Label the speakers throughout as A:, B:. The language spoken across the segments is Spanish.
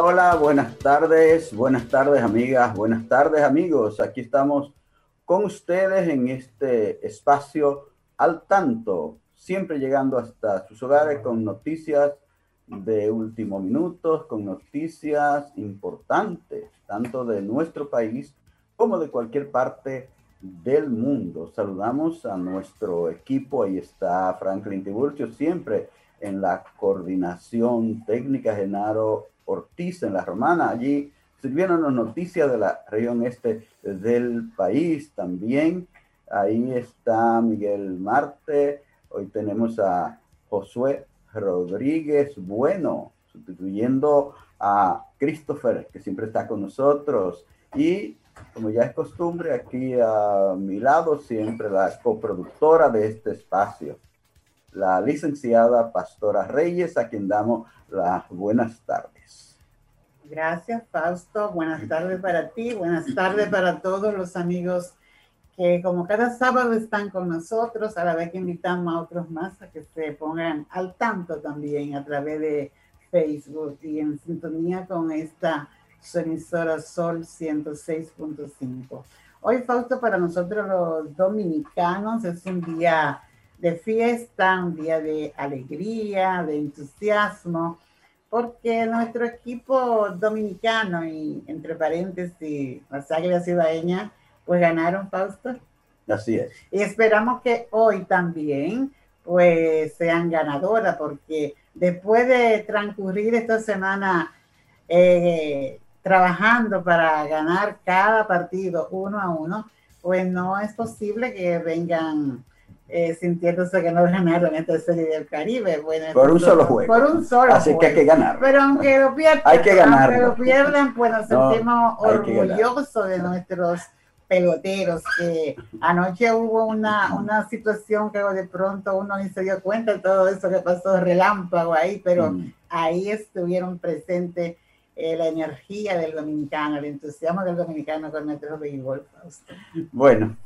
A: Hola, buenas tardes, buenas tardes amigas, buenas tardes amigos. Aquí estamos con ustedes en este espacio al tanto, siempre llegando hasta sus hogares con noticias de último minuto, con noticias importantes, tanto de nuestro país como de cualquier parte del mundo. Saludamos a nuestro equipo, ahí está Franklin Tiburcio, siempre en la coordinación técnica, Genaro Ortiz en la Romana, allí sirvieron las noticias de la región este del país también. Ahí está Miguel Marte, hoy tenemos a Josué Rodríguez Bueno, sustituyendo a Christopher, que siempre está con nosotros. Y como ya es costumbre, aquí a mi lado siempre la coproductora de este espacio, la licenciada Pastora Reyes, a quien damos las buenas tardes.
B: Gracias, Fausto. Buenas tardes para ti, buenas tardes para todos los amigos que como cada sábado están con nosotros, a la vez que invitamos a otros más a que se pongan al tanto también a través de Facebook y en sintonía con esta emisora Sol 106.5. Hoy, Fausto, para nosotros los dominicanos es un día de fiesta, un día de alegría, de entusiasmo, porque nuestro equipo dominicano y entre paréntesis, las Águilas Cibaeñas, pues ganaron, Fausto.
A: Así es.
B: Y esperamos que hoy también pues sean ganadoras, porque después de transcurrir esta semana eh, trabajando para ganar cada partido uno a uno, pues no es posible que vengan eh, sintiéndose que no ganaron esta serie del Caribe. Bueno,
A: por un solo juego.
B: Por un solo
A: Así que hay que ganar.
B: Pero aunque lo pierdan,
A: hay que.
B: Aunque lo pierdan, pues nos sentimos orgullosos de nuestros peloteros, que anoche hubo una, una situación que de pronto uno ni se dio cuenta de todo eso que pasó relámpago ahí, pero mm. ahí estuvieron presentes eh, la energía del dominicano, el entusiasmo del dominicano con nuestro béisbol.
A: Bueno,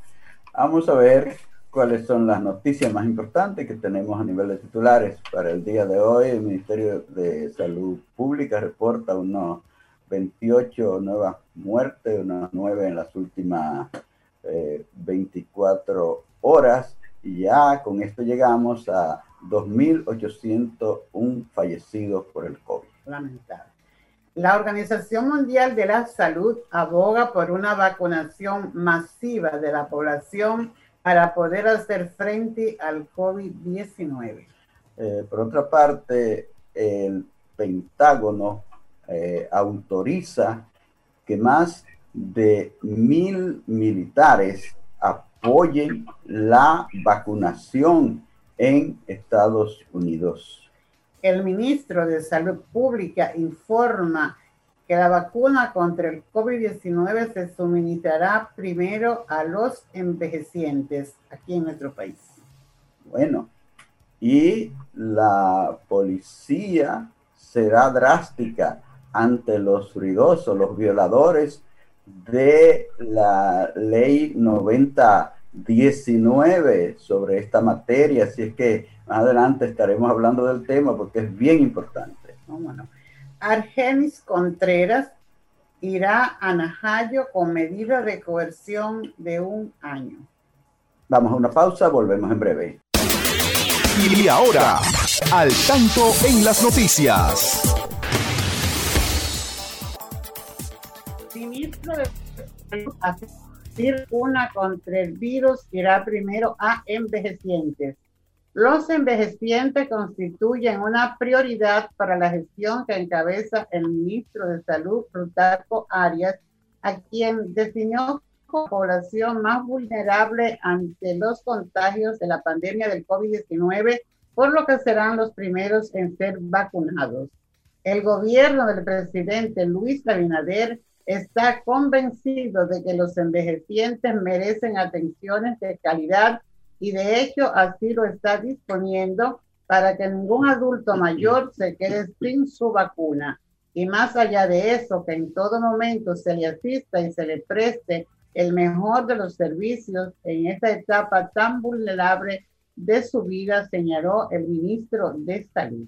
A: vamos a ver cuáles son las noticias más importantes que tenemos a nivel de titulares para el día de hoy. El Ministerio de Salud Pública reporta unos 28 nuevas muertes, unas 9 en las últimas 24 eh, horas. Y ya con esto llegamos a 2.801 fallecidos por el COVID.
B: Lamentable. La Organización Mundial de la Salud aboga por una vacunación masiva de la población para poder hacer frente al COVID-19.
A: Eh, por otra parte, el Pentágono eh, autoriza que más de mil militares apoyen la vacunación en Estados Unidos.
B: El ministro de Salud Pública informa que la vacuna contra el COVID-19 se suministrará primero a los envejecientes aquí en nuestro país.
A: Bueno, y la policía será drástica ante los ruidosos, los violadores de la ley 9019 sobre esta materia. Así es que más adelante estaremos hablando del tema porque es bien importante.
B: bueno. Argenis Contreras irá a Najayo con medida de coerción de un año.
A: Vamos a una pausa, volvemos en breve.
C: Y ahora, al tanto en las noticias.
B: Ministro de Salud una contra el virus irá primero a envejecientes. Los envejecientes constituyen una prioridad para la gestión que encabeza el ministro de Salud, Plutarco Arias, a quien definió población más vulnerable ante los contagios de la pandemia del COVID-19, por lo que serán los primeros en ser vacunados. El gobierno del presidente Luis Abinader está convencido de que los envejecientes merecen atenciones de calidad y de hecho así lo está disponiendo para que ningún adulto mayor se quede sin su vacuna. Y más allá de eso, que en todo momento se le asista y se le preste el mejor de los servicios en esta etapa tan vulnerable de su vida, señaló el ministro de Salud.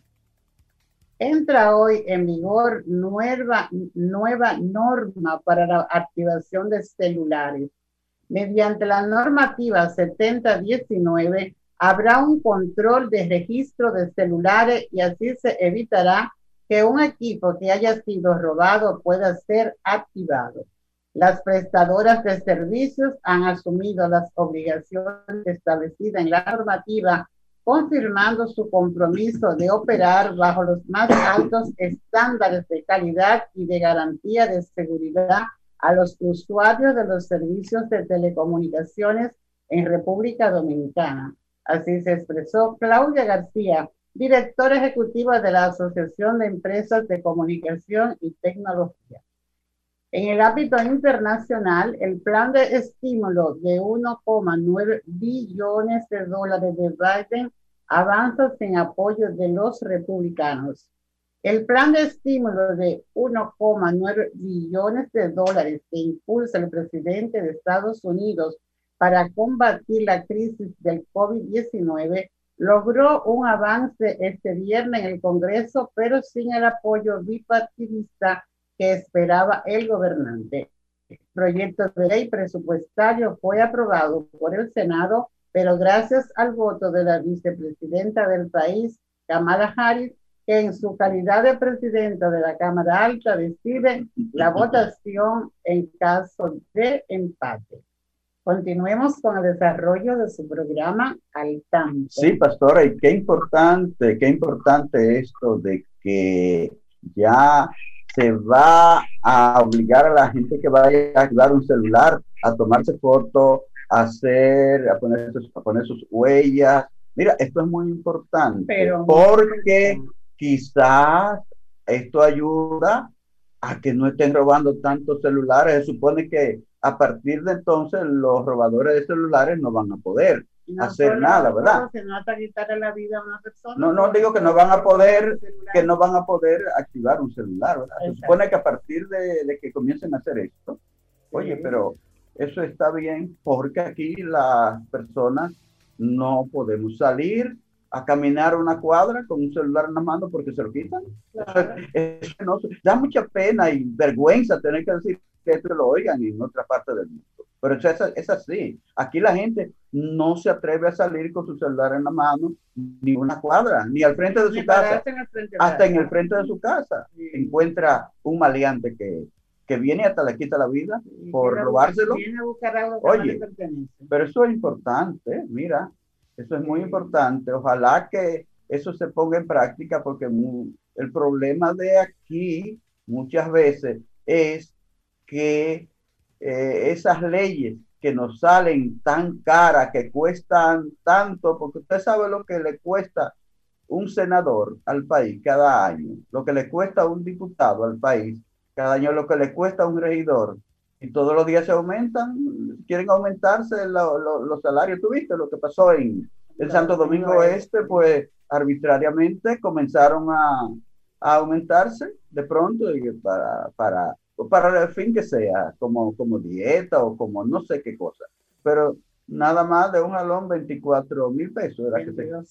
B: Entra hoy en vigor nueva, nueva norma para la activación de celulares. Mediante la normativa 7019 habrá un control de registro de celulares y así se evitará que un equipo que haya sido robado pueda ser activado. Las prestadoras de servicios han asumido las obligaciones establecidas en la normativa, confirmando su compromiso de operar bajo los más altos estándares de calidad y de garantía de seguridad a los usuarios de los servicios de telecomunicaciones en República Dominicana. Así se expresó Claudia García, directora ejecutiva de la Asociación de Empresas de Comunicación y Tecnología. En el ámbito internacional, el plan de estímulo de 1,9 billones de dólares de Biden avanza sin apoyo de los republicanos. El plan de estímulo de 1,9 billones de dólares que impulsa el presidente de Estados Unidos para combatir la crisis del COVID-19 logró un avance este viernes en el Congreso, pero sin el apoyo bipartidista que esperaba el gobernante. El proyecto de ley presupuestario fue aprobado por el Senado, pero gracias al voto de la vicepresidenta del país, Kamala Harris, que en su calidad de presidenta de la Cámara Alta decide la votación en caso de empate. Continuemos con el desarrollo de su programa al tanto.
A: Sí, pastora, y qué importante, qué importante esto de que ya se va a obligar a la gente que vaya a activar un celular a tomarse fotos, a hacer, a poner, a poner sus huellas. Mira, esto es muy importante porque quizás esto ayuda a que no estén robando tantos celulares. Se supone que a partir de entonces los robadores de celulares no van a poder hacer nada, ¿verdad?
B: la vida a una persona.
A: No, no digo que no van a poder, que no van a poder activar un celular, ¿verdad? Se supone que a partir de, que comiencen a hacer esto, oye, pero eso está bien porque aquí las personas no podemos salir a caminar una cuadra con un celular en la mano porque se lo quitan. Eso, da mucha pena y vergüenza tener que decir que esto lo oigan en otra parte del mundo. Pero es, es así. Aquí la gente no se atreve a salir con su celular en la mano ni una cuadra, ni al frente de su casa. hasta en el frente de su casa. Encuentra un maleante que, que viene hasta le quita la vida por robárselo. Oye, pero eso es importante, mira, eso es muy importante. Ojalá que eso se ponga en práctica porque el problema de aquí muchas veces es que eh, esas leyes que nos salen tan caras, que cuestan tanto, porque usted sabe lo que le cuesta un senador al país cada año, lo que le cuesta un diputado al país cada año, lo que le cuesta un regidor, y todos los días se aumentan, quieren aumentarse los salarios. ¿Tuviste lo que pasó en el Santo Domingo Este? Pues arbitrariamente comenzaron a, a aumentarse de pronto para, para para el fin que sea, como, como dieta o como no sé qué cosa. Pero nada más de un jalón 24 mil pesos, era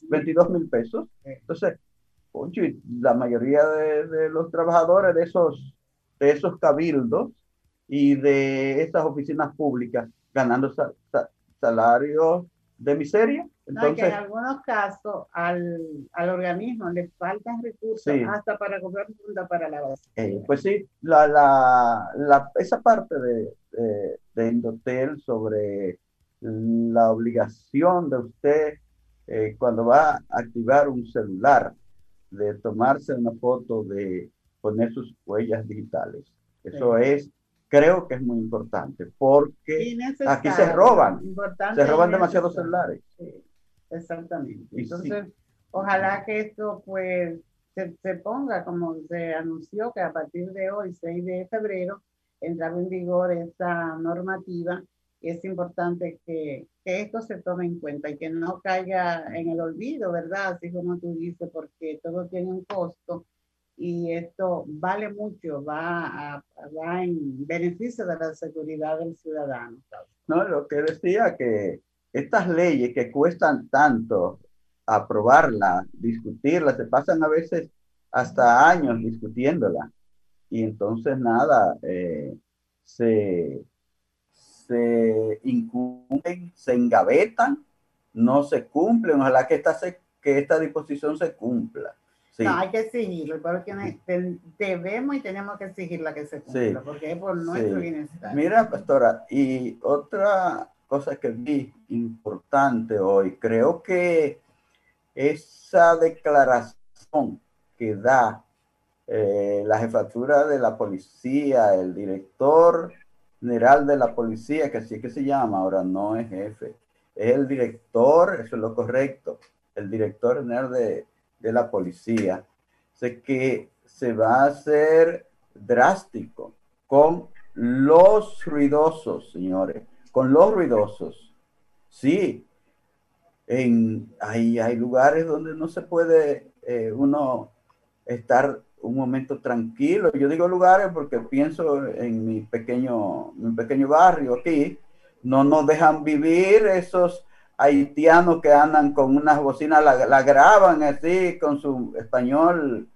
A: 22 mil pesos. Entonces, la mayoría de, los trabajadores de esos, de esos cabildos y de estas oficinas públicas ganando salarios de miseria.
B: Entonces, en algunos casos al, al, organismo le faltan recursos hasta para comprar funda para la base.
A: Eh, pues sí, la, la, la, esa parte de, de, de Indotel sobre la obligación de usted eh, cuando va a activar un celular de tomarse una foto, de poner sus huellas digitales. Eso es creo que es muy importante porque aquí se roban, se roban demasiados celulares.
B: exactamente. Entonces, ojalá que esto pues se, se, ponga como se anunció que a partir de hoy, 6 de febrero, entraba en vigor esta normativa. Es importante que, que esto se tome en cuenta y que no caiga en el olvido, ¿verdad? Así como tú dices, porque todo tiene un costo y esto vale mucho, va, a, va en beneficio de la seguridad del ciudadano.
A: No, lo que decía que estas leyes que cuestan tanto aprobarlas, discutirlas, se pasan a veces hasta años discutiéndolas. Y entonces nada, eh, se, se incumben, se engavetan, no se cumplen. Ojalá que esta, que esta disposición se cumpla.
B: No, hay que exigirlo, porque debemos y tenemos que exigir la que se cumpla, porque es por nuestro bienestar.
A: Mira, pastora, y otra cosa que vi importante hoy, creo que esa declaración que da eh, la jefatura de la policía, el director general de la policía, que así que se llama, ahora no es jefe, es el director, eso es lo correcto, el director general de de la policía, sé que se va a hacer drástico con los ruidosos, señores, con los ruidosos. Sí, en, hay, hay lugares donde no se puede eh, uno estar un momento tranquilo. Yo digo lugares porque pienso en mi pequeño, mi pequeño barrio aquí, no nos dejan vivir esos haitianos que andan con unas bocinas, la, graban así con su español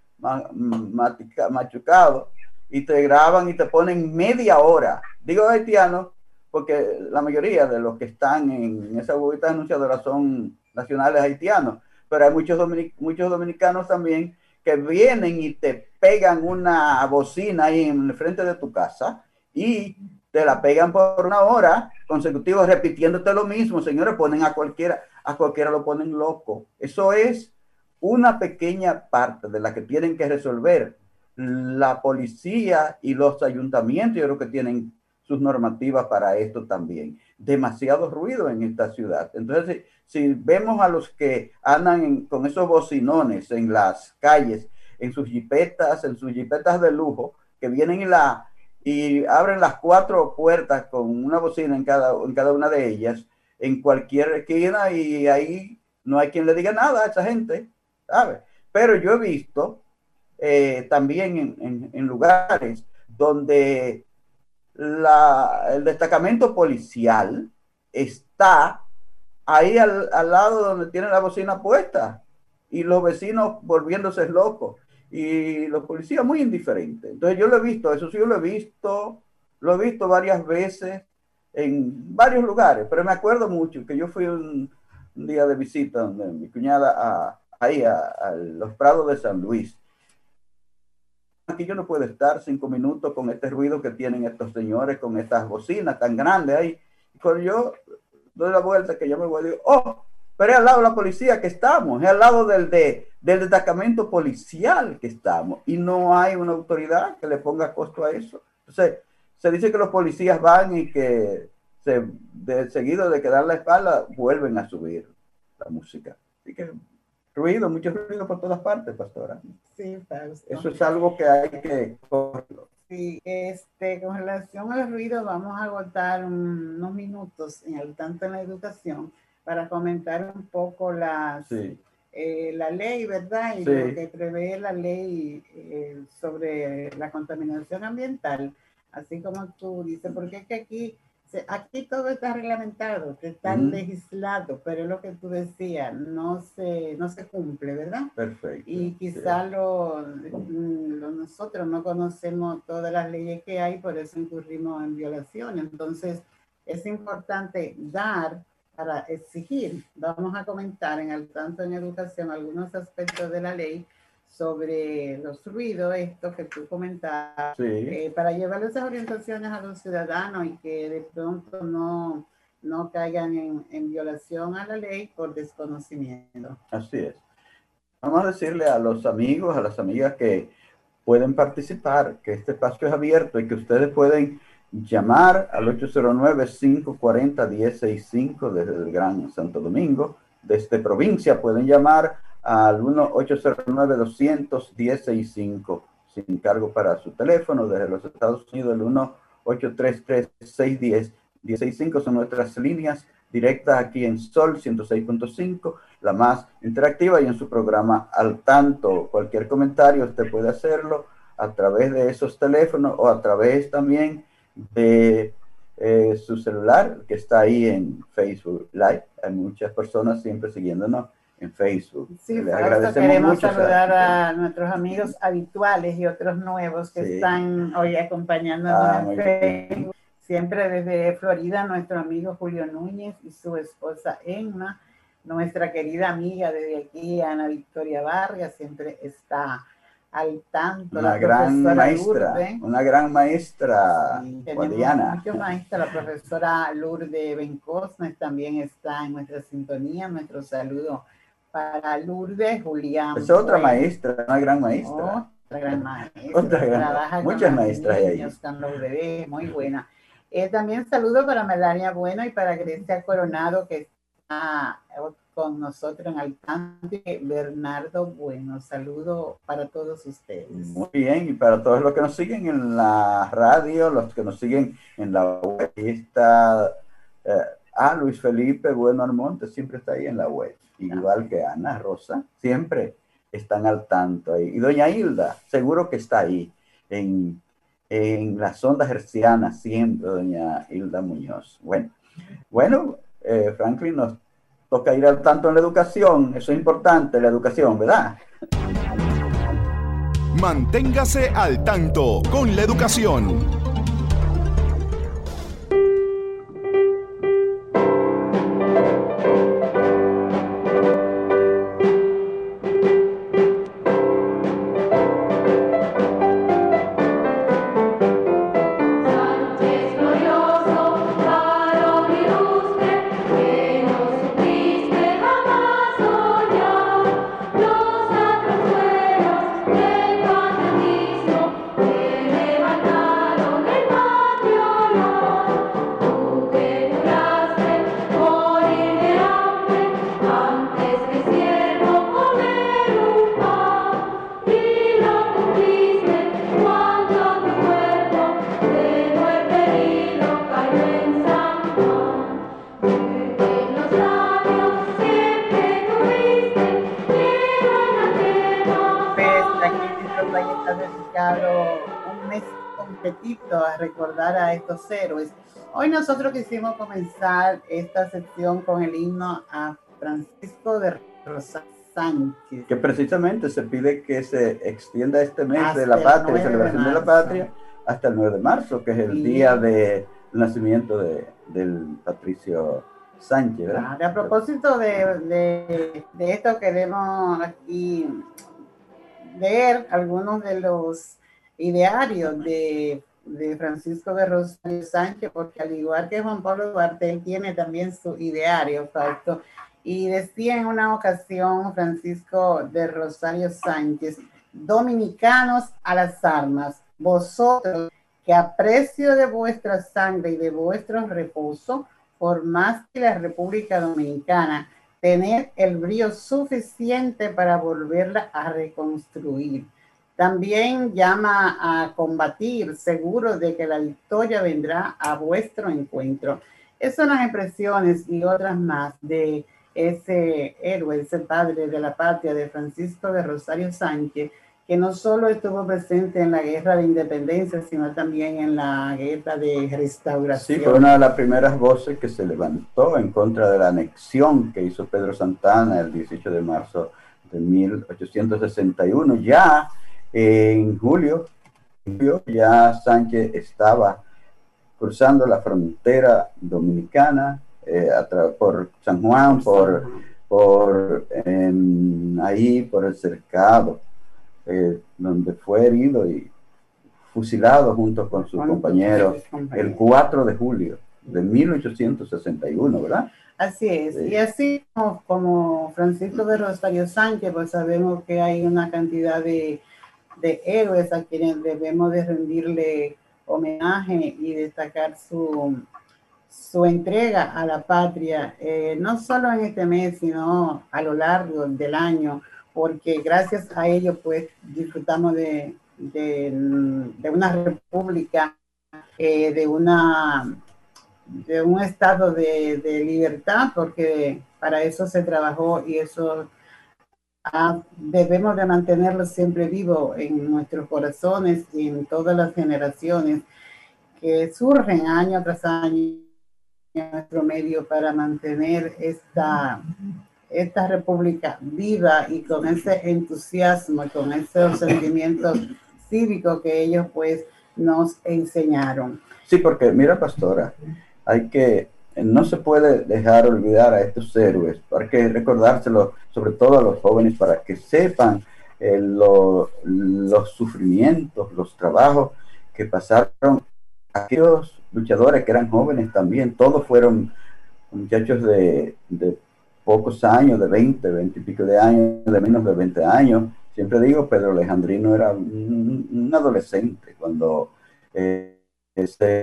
A: machucado y te graban y te ponen media hora. Digo haitianos porque la mayoría de los que están en esa bobita anunciadora son nacionales haitianos, pero hay muchos, muchos dominicanos también que vienen y te pegan una bocina ahí en el frente de tu casa y te la pegan por una hora consecutiva repitiéndote lo mismo, señores, ponen a cualquiera, a cualquiera lo ponen loco. Eso es una pequeña parte de la que tienen que resolver la policía y los ayuntamientos, yo creo que tienen sus normativas para esto también. Demasiado ruido en esta ciudad. Entonces, si, vemos a los que andan con esos bocinones en las calles, en sus jipetas, en sus jipetas de lujo, que vienen y la y abren las cuatro puertas con una bocina en cada, en cada una de ellas, en cualquier esquina, y ahí no hay quien le diga nada a esa gente, ¿sabes? Pero yo he visto eh, también en, lugares donde la, el destacamento policial está ahí al, al, lado donde tiene la bocina puesta y los vecinos volviéndose locos y los policías muy indiferentes. Entonces yo lo he visto, eso sí, yo lo he visto, lo he visto varias veces en varios lugares, pero me acuerdo mucho que yo fui un, día de visita donde mi cuñada a, ahí a, los Prados de San Luis. Aquí yo no puedo estar cinco minutos con este ruido que tienen estos señores, con estas bocinas tan grandes ahí. Cuando yo doy la vuelta, que yo me voy, digo, oh, pero es al lado de la policía que estamos, es al lado del, de, del destacamento policial que estamos y no hay una autoridad que le ponga costo a eso. Entonces, se dice que los policías van y que se, de seguido de quedar la espalda vuelven a subir la música. Así que ruido, mucho ruido por todas partes, pastora.
B: Sí,
A: Eso es algo que hay que
B: Sí, este, con relación al ruido, vamos a agotar unos minutos en el tanto en la educación para comentar un poco las, eh, la ley, ¿verdad? Y lo que prevé la ley eh, sobre la contaminación ambiental, así como tú dices, porque es que aquí, aquí todo está reglamentado, está legislado, pero es lo que tú decías, no se, no se cumple, ¿verdad?
A: Perfecto.
B: Y quizá lo, nosotros no conocemos todas las leyes que hay, por eso incurrimos en violación. Entonces, es importante dar para exigir, vamos a comentar en el tanto en educación algunos aspectos de la ley sobre los ruidos, esto que tú comentabas, eh, para llevar esas orientaciones a los ciudadanos y que de pronto no, no caigan en, en violación a la ley por desconocimiento.
A: Así es. Vamos a decirle a los amigos, a las amigas que pueden participar, que este espacio es abierto y que ustedes pueden llamar al 809-540-1065 desde el Gran Santo Domingo. Desde provincia pueden llamar al 1-809-200-1065 sin cargo para su teléfono. Desde los Estados Unidos, el 1-833-610-1065 son nuestras líneas directas aquí en Sol 106.5, la más interactiva y en su programa Al Tanto. Cualquier comentario usted puede hacerlo a través de esos teléfonos o a través también de eh, su celular que está ahí en Facebook Live. Hay muchas personas siempre siguiéndonos en Facebook.
B: Sí, Les agradecemos queremos saludar a nuestros amigos habituales y otros nuevos que están hoy acompañándonos ah, en Facebook. Siempre desde Florida, nuestro amigo Julio Núñez y su esposa Emma, nuestra querida amiga desde aquí, Ana Victoria Vargas, siempre está al tanto.
A: Una gran maestra, una gran maestra
B: sí, Mucha maestra, la profesora Lourdes Bencosmes también está en nuestra sintonía, nuestro saludo para Lourdes Julián.
A: Es otra maestra, una gran maestra.
B: Otra gran maestra. Otra
A: gran, muchas maestras ahí.
B: muy buena. Eh, también saludo para Melania Bueno y para Grecia Coronado, que está con nosotros en Alcante. Bernardo Bueno, saludo para todos ustedes.
A: Muy bien, y para todos los que nos siguen en la radio, los que nos siguen en la web, está eh, ah, Luis Felipe Bueno Armonte, siempre está ahí en la web, igual que Ana Rosa, siempre están al tanto ahí. Y doña Hilda, seguro que está ahí en en las ondas hercianas siempre, doña Hilda Muñoz. Bueno, bueno, eh, Franklin, nos toca ir al tanto en la educación, eso es importante, la educación, ¿verdad?
C: Manténgase al tanto con la educación.
B: Hoy nosotros quisimos comenzar esta sección con el himno a Francisco de Rosa Sánchez.
A: Que precisamente se pide que se extienda este mes de la patria, celebración de, la patria, hasta el 9 de marzo, que es el día del nacimiento de, del Patricio Sánchez.
B: a propósito de, de, de esto, queremos aquí ver algunos de los idearios de de Francisco de Rosario Sánchez, porque al igual que Juan Pablo Duarte, él tiene también su ideario. Y decía en una ocasión Francisco de Rosario Sánchez, dominicanos a las armas, vosotros que a precio de vuestra sangre y de vuestro reposo, por más que la República Dominicana, tener el brío suficiente para volverla a reconstruir también llama a combatir, seguro de que la victoria vendrá a vuestro encuentro. Esas son las impresiones y otras más de ese héroe, ese padre de la patria de Francisco de Rosario Sánchez, que no solo estuvo presente en la guerra de independencia, sino también en la guerra de restauración.
A: Sí, fue una de las primeras voces que se levantó en contra de la anexión que hizo Pedro Santana el 18 de marzo de 1861. Ya en julio, ya Sánchez estaba cruzando la frontera dominicana eh, por San Juan, por, por ahí, por el cercado, eh, donde fue herido y fusilado junto con sus compañeros el 4 de julio de 1861, ¿verdad?
B: Así es, y así como, como Francisco de Rosario Sánchez, pues sabemos que hay una cantidad de de héroes a quienes debemos de rendirle homenaje y destacar su, su entrega a la patria, eh, no solo en este mes, sino a lo largo del año, porque gracias a ello pues disfrutamos de, de, una república, eh, de, una, de un estado de, de, libertad, porque para eso se trabajó y eso debemos de mantenerlo siempre vivo en nuestros corazones y en todas las generaciones que surgen año tras año en nuestro medio para mantener esta, esta república viva y con ese entusiasmo y con esos sentimientos cívicos que ellos pues nos enseñaron.
A: Sí, porque mira, pastora, hay que no se puede dejar olvidar a estos héroes, hay que recordárselo sobre todo a los jóvenes para que sepan eh, los sufrimientos, los trabajos que pasaron aquellos luchadores que eran jóvenes también, todos fueron muchachos de, pocos años, de 20, 20 y pico de años, de menos de 20 años. Siempre digo, Pedro Alejandrino era un, adolescente cuando eh, se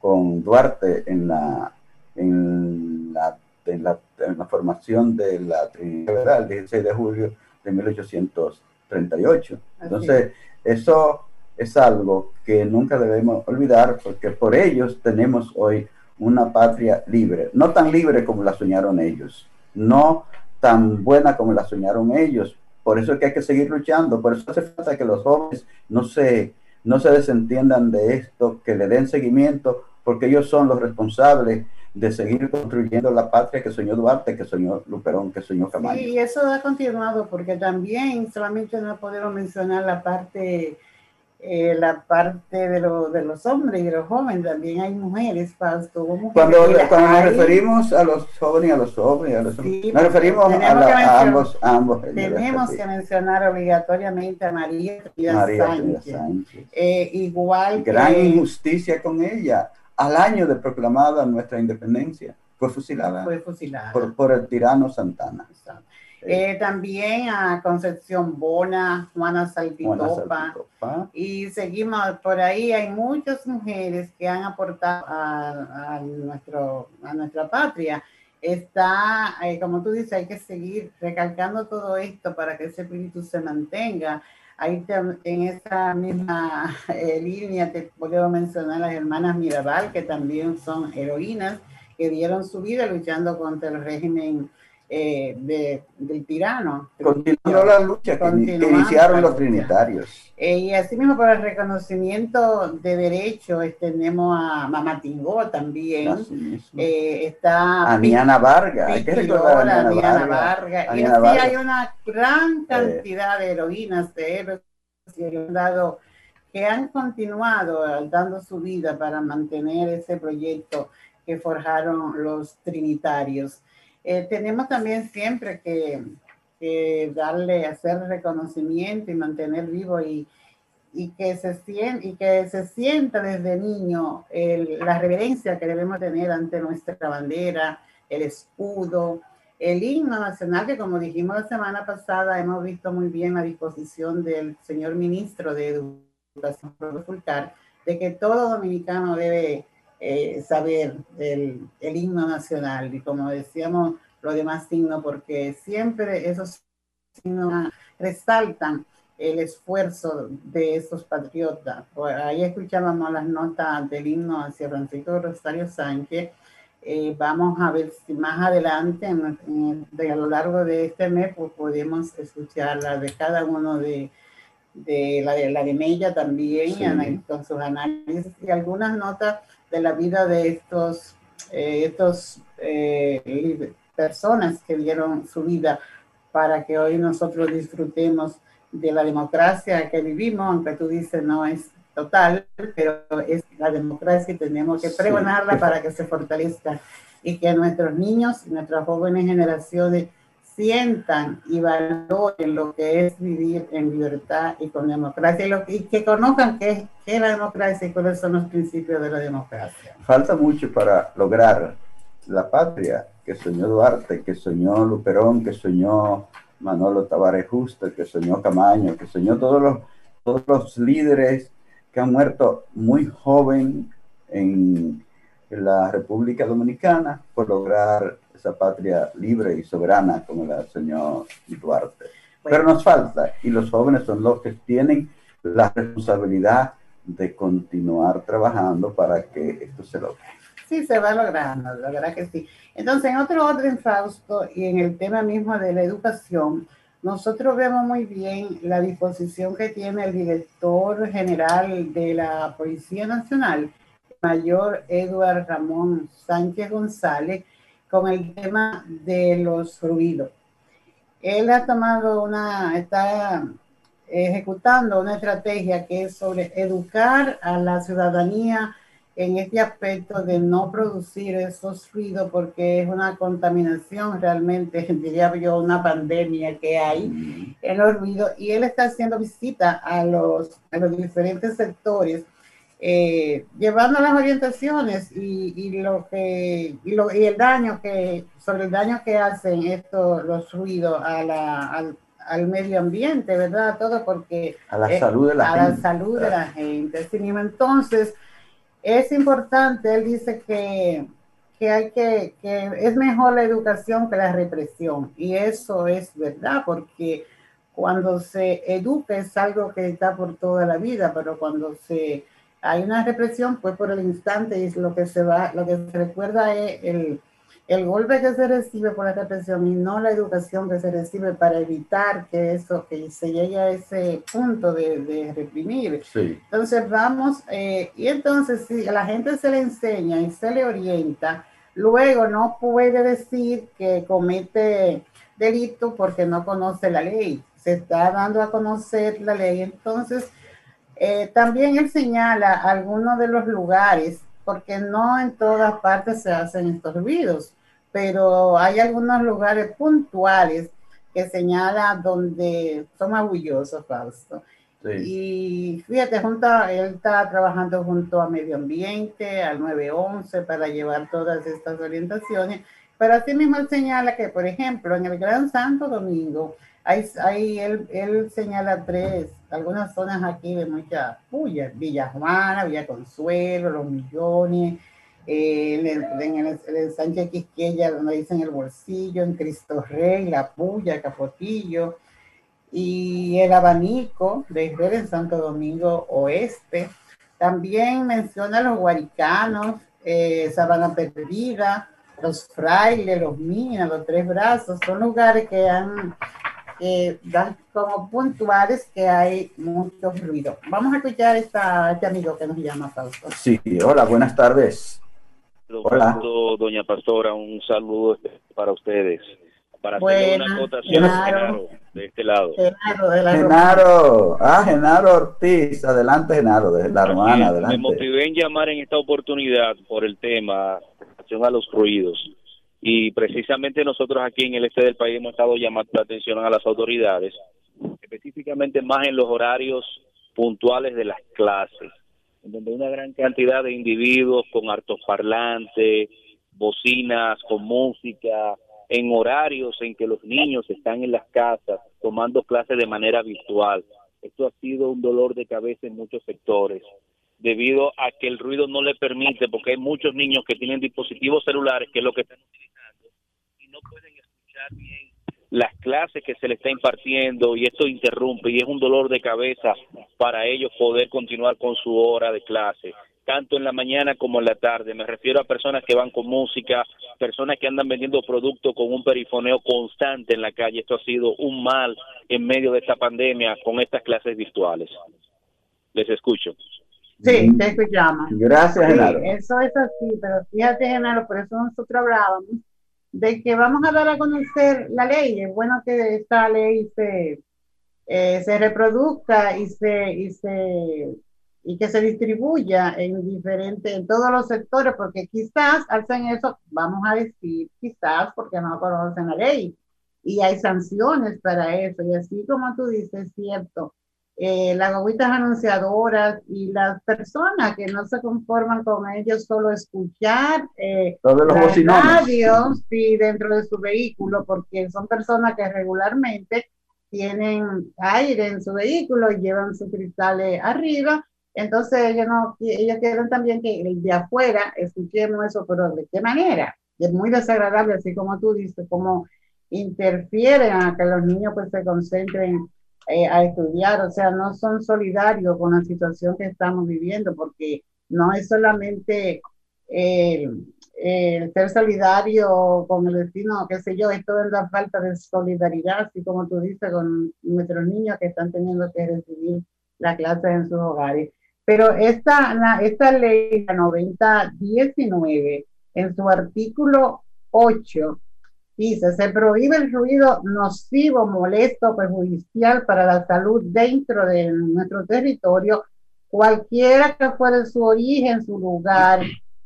A: con Duarte en la en la, en la, formación de la Trinidad, el 16 de julio de 1838. Entonces, eso es algo que nunca debemos olvidar porque por ellos tenemos hoy una patria libre, no tan libre como la soñaron ellos, no tan buena como la soñaron ellos. Por eso es que hay que seguir luchando, por eso hace falta que los jóvenes no se, no se desentiendan de esto, que le den seguimiento, porque ellos son los responsables de seguir construyendo la patria que soñó Duarte, que soñó Luperón, que soñó Camacho.
B: y eso ha continuado porque también solamente no podemos mencionar la parte eh, la parte de, de los hombres y de los jóvenes, también hay mujeres, Fausto.
A: Cuando, cuando nos referimos a los jóvenes y a los hombres, nos referimos a, ambos, ambos.
B: Tenemos que mencionar obligatoriamente a María, María Sánchez. Eh, igual
A: Gran injusticia con ella al año de proclamada nuestra independencia, fue fusilada,
B: fue fusilada.
A: Por, el tirano Santana.
B: Eh, también a Concepción Bona, Juana Saltitopa, y seguimos por ahí. Hay muchas mujeres que han aportado a, nuestro, a nuestra patria. Está, eh, como tú dices, hay que seguir recalcando todo esto para que ese espíritu se mantenga. Ahí en esa misma eh, línea te puedo mencionar las hermanas Mirabal, que también son heroínas, que dieron su vida luchando contra el régimen eh, de, del tirano.
A: Continuó la lucha que, iniciaron los trinitarios.
B: Eh, y así mismo por el reconocimiento de derechos tenemos a Mamá Tingó también. Eh, está
A: Aniana Vargas. Hay que recordar a Aniana
B: Vargas. Y así hay una gran cantidad de heroínas, de héroes que han continuado dando su vida para mantener ese proyecto que forjaron los trinitarios. Eh, tenemos también siempre que, darle, hacer reconocimiento y mantener vivo y, que se sienta, y que se sienta desde niño la reverencia que debemos tener ante nuestra bandera, el escudo, el himno nacional, que como dijimos la semana pasada, hemos visto muy bien la disposición del señor ministro de Educación, de que todo dominicano debe eh, saber el, el, himno nacional y como decíamos, los demás signos, porque siempre esos signos resaltan el esfuerzo de esos patriotas. Ahí escuchábamos las notas del himno hacia Francisco Rosario Sánchez. Eh, vamos a ver si más adelante, de, a lo largo de este mes, pues podemos escuchar la de cada uno de, de la de la de Mella también, con sus análisis y algunas notas de la vida de estos, eh, estos eh, personas que dieron su vida para que hoy nosotros disfrutemos de la democracia que vivimos, aunque tú dices no es total, pero es la democracia y tenemos que pregonarla para que se fortalezca y que nuestros niños y nuestras jóvenes generaciones sientan y valoren lo que es vivir en libertad y con democracia y, lo, que conozcan qué, qué es la democracia y cuáles son los principios de la democracia.
A: Falta mucho para lograr la patria que soñó Duarte, que soñó Luperón, que soñó Manolo Tavares Justo, que soñó Camaño, que soñó todos los, todos los líderes que han muerto muy joven en la República Dominicana por lograr esa patria libre y soberana como la señor Duarte. Pero nos falta, y los jóvenes son los que tienen la responsabilidad de continuar trabajando para que esto se logre.
B: Sí, se va logrando, la verdad que sí. Entonces, en otro orden, Fausto, y en el tema mismo de la educación, nosotros vemos muy bien la disposición que tiene el director general de la Policía Nacional, mayor Eduard Ramón Sánchez González, con el tema de los ruidos. Él ha tomado una, está ejecutando una estrategia que es sobre educar a la ciudadanía en este aspecto de no producir esos ruidos porque es una contaminación realmente, diría yo, una pandemia que hay en los ruidos y él está haciendo visita a los, a los diferentes sectores eh, llevando las orientaciones y, y lo que y, lo, y, el daño que sobre el daño que hacen estos los ruidos a la, al, al, medio ambiente, ¿verdad? Todo porque
A: a la salud de la
B: a
A: gente.
B: la salud de la gente. Entonces, es importante, él dice que, que hay que, que es mejor la educación que la represión. Y eso es verdad, porque cuando se educa es algo que está por toda la vida, pero cuando se hay una represión, pues por el instante y lo que se va, lo que se recuerda es el, el golpe que se recibe por la represión y no la educación que se recibe para evitar que eso, que se llegue a ese punto de, de reprimir.
A: Sí.
B: Entonces vamos, eh, y entonces si a la gente se le enseña y se le orienta, luego no puede decir que comete delito porque no conoce la ley. Se está dando a conocer la ley. Entonces, eh, también él señala algunos de los lugares, porque no en todas partes se hacen estos ruidos pero hay algunos lugares puntuales que señala donde son orgullosos, Fausto. Sí. Y fíjate, junto a, él está trabajando junto a Medio Ambiente, al 911, para llevar todas estas orientaciones. Pero así mismo él señala que, por ejemplo, en el Gran Santo Domingo, hay, hay él, él, señala tres, algunas zonas aquí de mucha puya, Villa Juana, Villa Consuelo, Los Millones, eh, en, el, en, el, en, el, Sánchez Quisqueya, donde dicen el bolsillo, en Cristo Rey, La Puya, Capotillo, y el abanico de Israel en Santo Domingo Oeste. También menciona los guaricanos, eh, Sabana Perdida, los frailes, los minas, los tres brazos, son lugares que han eh, dan como puntuales que hay mucho ruido. Vamos a escuchar esta, este amigo que nos llama Fausto.
A: Sí, hola, buenas tardes.
D: Hola. Doña Pastora, un saludo para ustedes. Para hacer una acotación Genaro, de este lado.
A: Genaro, de la Genaro. ah, Genaro Ortiz, adelante Genaro, de la hermana, adelante.
D: Me motivé en llamar en esta oportunidad por el tema relación a los ruidos y precisamente nosotros aquí en el este del país hemos estado llamando la atención a las autoridades, específicamente más en los horarios puntuales de las clases, en donde una gran cantidad de individuos con parlantes, bocinas, con música, en horarios en que los niños están en las casas tomando clases de manera virtual. Esto ha sido un dolor de cabeza en muchos sectores debido a que el ruido no le permite, porque hay muchos niños que tienen dispositivos celulares, que es lo que están utilizando, y no pueden escuchar bien las clases que se le está impartiendo y esto interrumpe y es un dolor de cabeza para ellos poder continuar con su hora de clase tanto en la mañana como en la tarde. Me refiero a personas que van con música, personas que andan vendiendo productos con un perifoneo constante en la calle. Esto ha sido un mal en medio de esta pandemia con estas clases virtuales. Les escucho.
B: Sí, te escuchamos.
A: Gracias,
B: sí,
A: Genaro.
B: Eso es así, pero fíjate, Genaro, por eso nosotros hablábamos de que vamos a dar a conocer la ley. Es bueno que esta ley se, eh, se reproduzca y se, y se y que se distribuya en diferentes, en todos los sectores, porque quizás hacen eso, vamos a decir, quizás porque no conocen la ley y hay sanciones para eso. Y así como tú dices, es cierto, eh, las guaguitas anunciadoras y las personas que no se conforman con ellos solo escuchar eh,
A: los
B: las radios sí, dentro de su vehículo, porque son personas que regularmente tienen aire en su vehículo y llevan sus cristales arriba Entonces ellos, no, ellos quieren también que el de afuera escuchemos eso, pero ¿de qué manera? Es muy desagradable, así como tú dices, como interfieren a que los niños pues se concentren eh, a estudiar, o sea, no son solidarios con la situación que estamos viviendo, porque no es solamente el ser solidario con el destino, qué sé yo, esto es la falta de solidaridad, así como tú dices, con nuestros niños que están teniendo que recibir la clase en sus hogares. Pero esta, la, esta ley, la 9019, en su artículo 8, dice, se prohíbe el ruido nocivo, molesto, perjudicial para la salud dentro de nuestro territorio, cualquiera que fuera su origen, su lugar.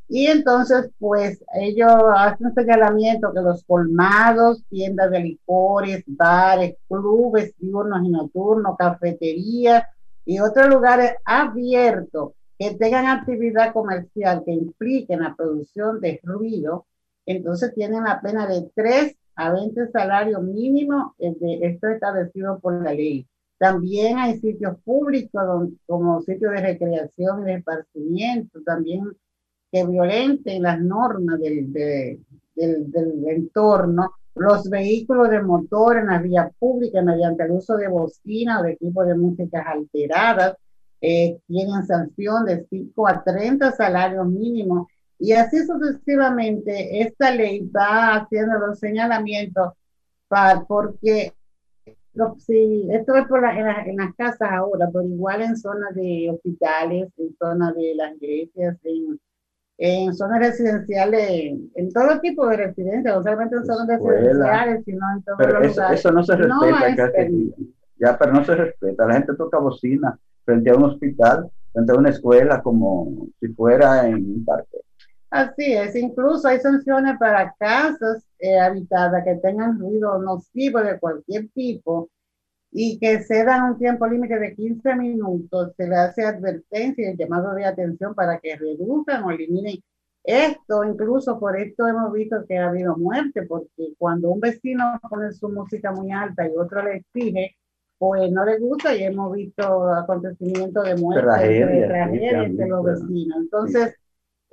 B: Y entonces, pues ellos hacen señalamiento que los colmados, tiendas de licores, bares, clubes diurnos y nocturnos, cafeterías, y otros lugares abiertos que tengan actividad comercial que impliquen la producción de ruido, entonces tienen la pena de 3 a 20 salarios mínimos, esto establecido por la ley. También hay sitios públicos como sitios de recreación y de esparcimiento, también que violenten las normas del, del, entorno los vehículos de motor en la vía pública mediante el uso de bocina o de equipos de música alteradas eh, tienen sanción de 5 a 30 salarios mínimos y así sucesivamente esta ley va haciendo los señalamientos para, porque si, esto es por la, en, en, las casas ahora, pero igual en zonas de hospitales, en zonas de las iglesias, en en zonas residenciales, en todo tipo de residencias, no solamente en zonas residenciales, sino en todos
A: pero
B: los
A: eso,
B: lugares.
A: Eso no se respeta. ya, pero no se respeta. La gente toca bocina frente a un hospital, frente a una escuela, como si fuera en un parque.
B: Así es, incluso hay sanciones para casas eh, habitadas que tengan ruido nocivo de cualquier tipo y que se dan un tiempo límite de 15 minutos, se le hace advertencia y llamado de atención para que reduzcan o eliminen esto. Incluso por esto hemos visto que ha habido muerte, porque cuando un vecino pone su música muy alta y otro le exige, pues no le gusta y hemos visto acontecimientos de muerte, de tragedia entre los vecinos. Entonces,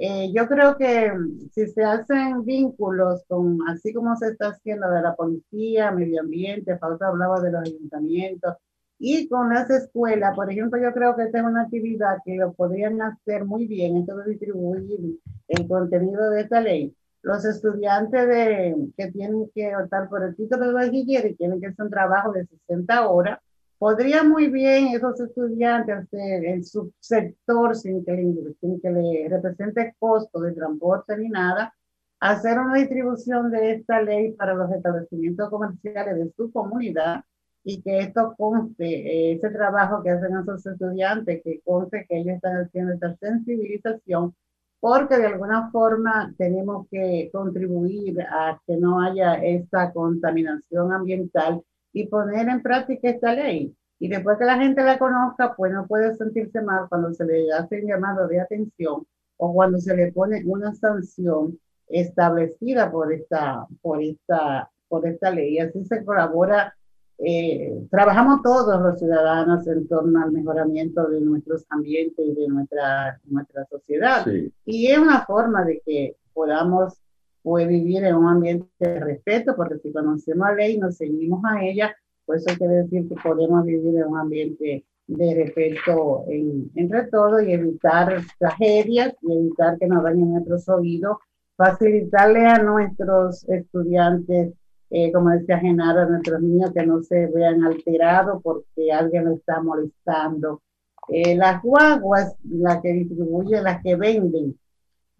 B: eh, yo creo que si se hacen vínculos con, así como se está haciendo de la policía, medio ambiente, Fausto hablaba de los ayuntamientos, y con las escuelas, por ejemplo, yo creo que esta es una actividad que lo podrían hacer muy bien, entonces distribuir el contenido de esta ley. Los estudiantes de, que tienen que optar por el título de bachiller y tienen que hacer un trabajo de 60 horas, podría muy bien esos estudiantes en su sector, sin que, le, sin que le represente costo de transporte ni nada, hacer una distribución de esta ley para los establecimientos comerciales de su comunidad y que esto conste, eh, ese trabajo que hacen esos estudiantes, que conste que ellos están haciendo esta sensibilización, porque de alguna forma tenemos que contribuir a que no haya esta contaminación ambiental y poner en práctica esta ley. Y después que la gente la conozca, pues no puede sentirse mal cuando se le hace un llamado de atención o cuando se le pone una sanción establecida por esta, por esta, por esta ley. Así se colabora, eh, trabajamos todos los ciudadanos en torno al mejoramiento de nuestros ambientes y de nuestra, nuestra sociedad. Y es una forma de que podamos pues, vivir en un ambiente de respeto, porque si conocemos la ley, nos seguimos a ella, pues eso quiere decir que podemos vivir en un ambiente de respeto entre todos y evitar tragedias y evitar que nos dañen nuestros oídos, facilitarle a nuestros estudiantes, eh, como decía Genaro, a nuestros niños que no se vean alterados porque alguien los está molestando. Eh, las guaguas, las que distribuyen, las que venden,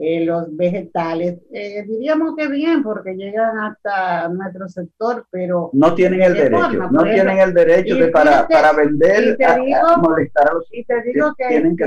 B: eh, los vegetales. Eh, diríamos que bien, porque llegan hasta nuestro sector, pero...
A: No tienen el derecho, no tienen el derecho de para, para vender,
B: te digo, molestar a los Y te digo que, tienen que,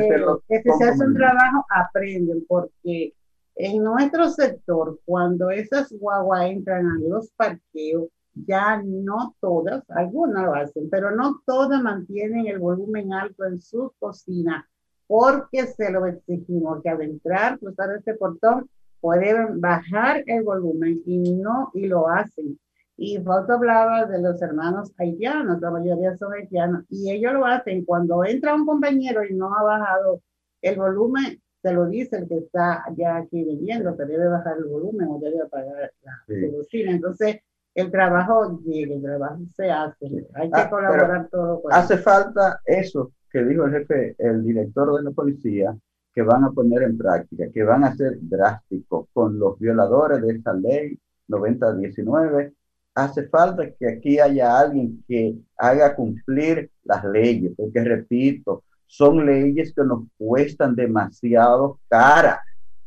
B: que, si se hace un trabajo, aprenden, porque en nuestro sector, cuando esas guaguas entran a los parqueos, ya no todas, algunas lo hacen, pero no todas mantienen el volumen alto en sus cocinas porque se lo exigimos que al entrar, cruzar este portón, pueden bajar el volumen y no, y lo hacen. Y Fausto hablaba de los hermanos haitianos, la mayoría son haitianos, y ellos lo hacen cuando entra un compañero y no ha bajado el volumen, se lo dice el que está ya aquí viviendo, que debe bajar el volumen o debe apagar la sí. Entonces, el trabajo llega, el trabajo se hace, hay que ah, colaborar todo.
A: hace falta eso que dijo el jefe, el director de la policía, que van a poner en práctica, que van a ser drásticos con los violadores de esta ley 9019. Hace falta que aquí haya alguien que haga cumplir las leyes, porque repito, son leyes que nos cuestan demasiado cara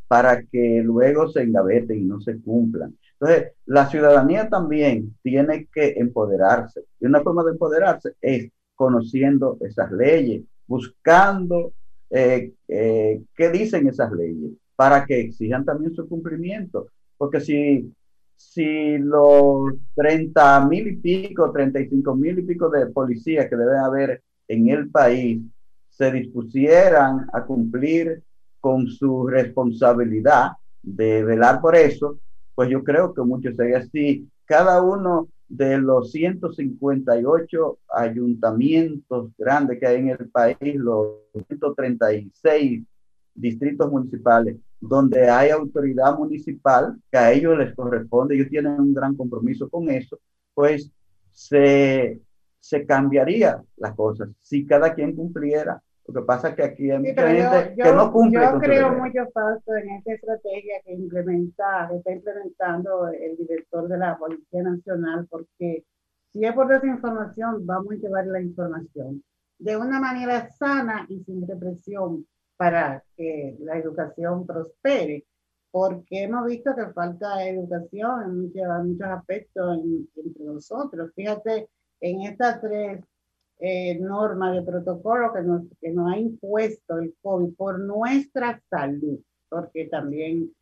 A: para que luego se engaveten y no se cumplan. Entonces, la ciudadanía también tiene que empoderarse. Y una forma de empoderarse es conociendo esas leyes, buscando eh, eh, qué dicen esas leyes para que exijan también su cumplimiento. Porque si, si los 30 mil y pico, 35 mil y pico de policías que deben haber en el país se dispusieran a cumplir con su responsabilidad de velar por eso, pues yo creo que mucho sería así. Cada uno de los 158 ayuntamientos grandes que hay en el país, los 136 distritos municipales, donde hay autoridad municipal, que a ellos les corresponde, ellos tienen un gran compromiso con eso, pues se, se cambiaría las cosas. Si cada quien cumpliera lo que pasa es que aquí hay mucha gente que no cumple.
B: Yo creo mucho falso en esta estrategia que implementa, está implementando el director de la Policía Nacional, porque si es por desinformación, vamos a llevar la información de una manera sana y sin represión para que la educación prospere, porque hemos visto que falta educación en muchos, muchos aspectos entre nosotros. Fíjate, en estas tres eh, norma de protocolo que nos, que nos ha impuesto el COVID por nuestra salud, porque también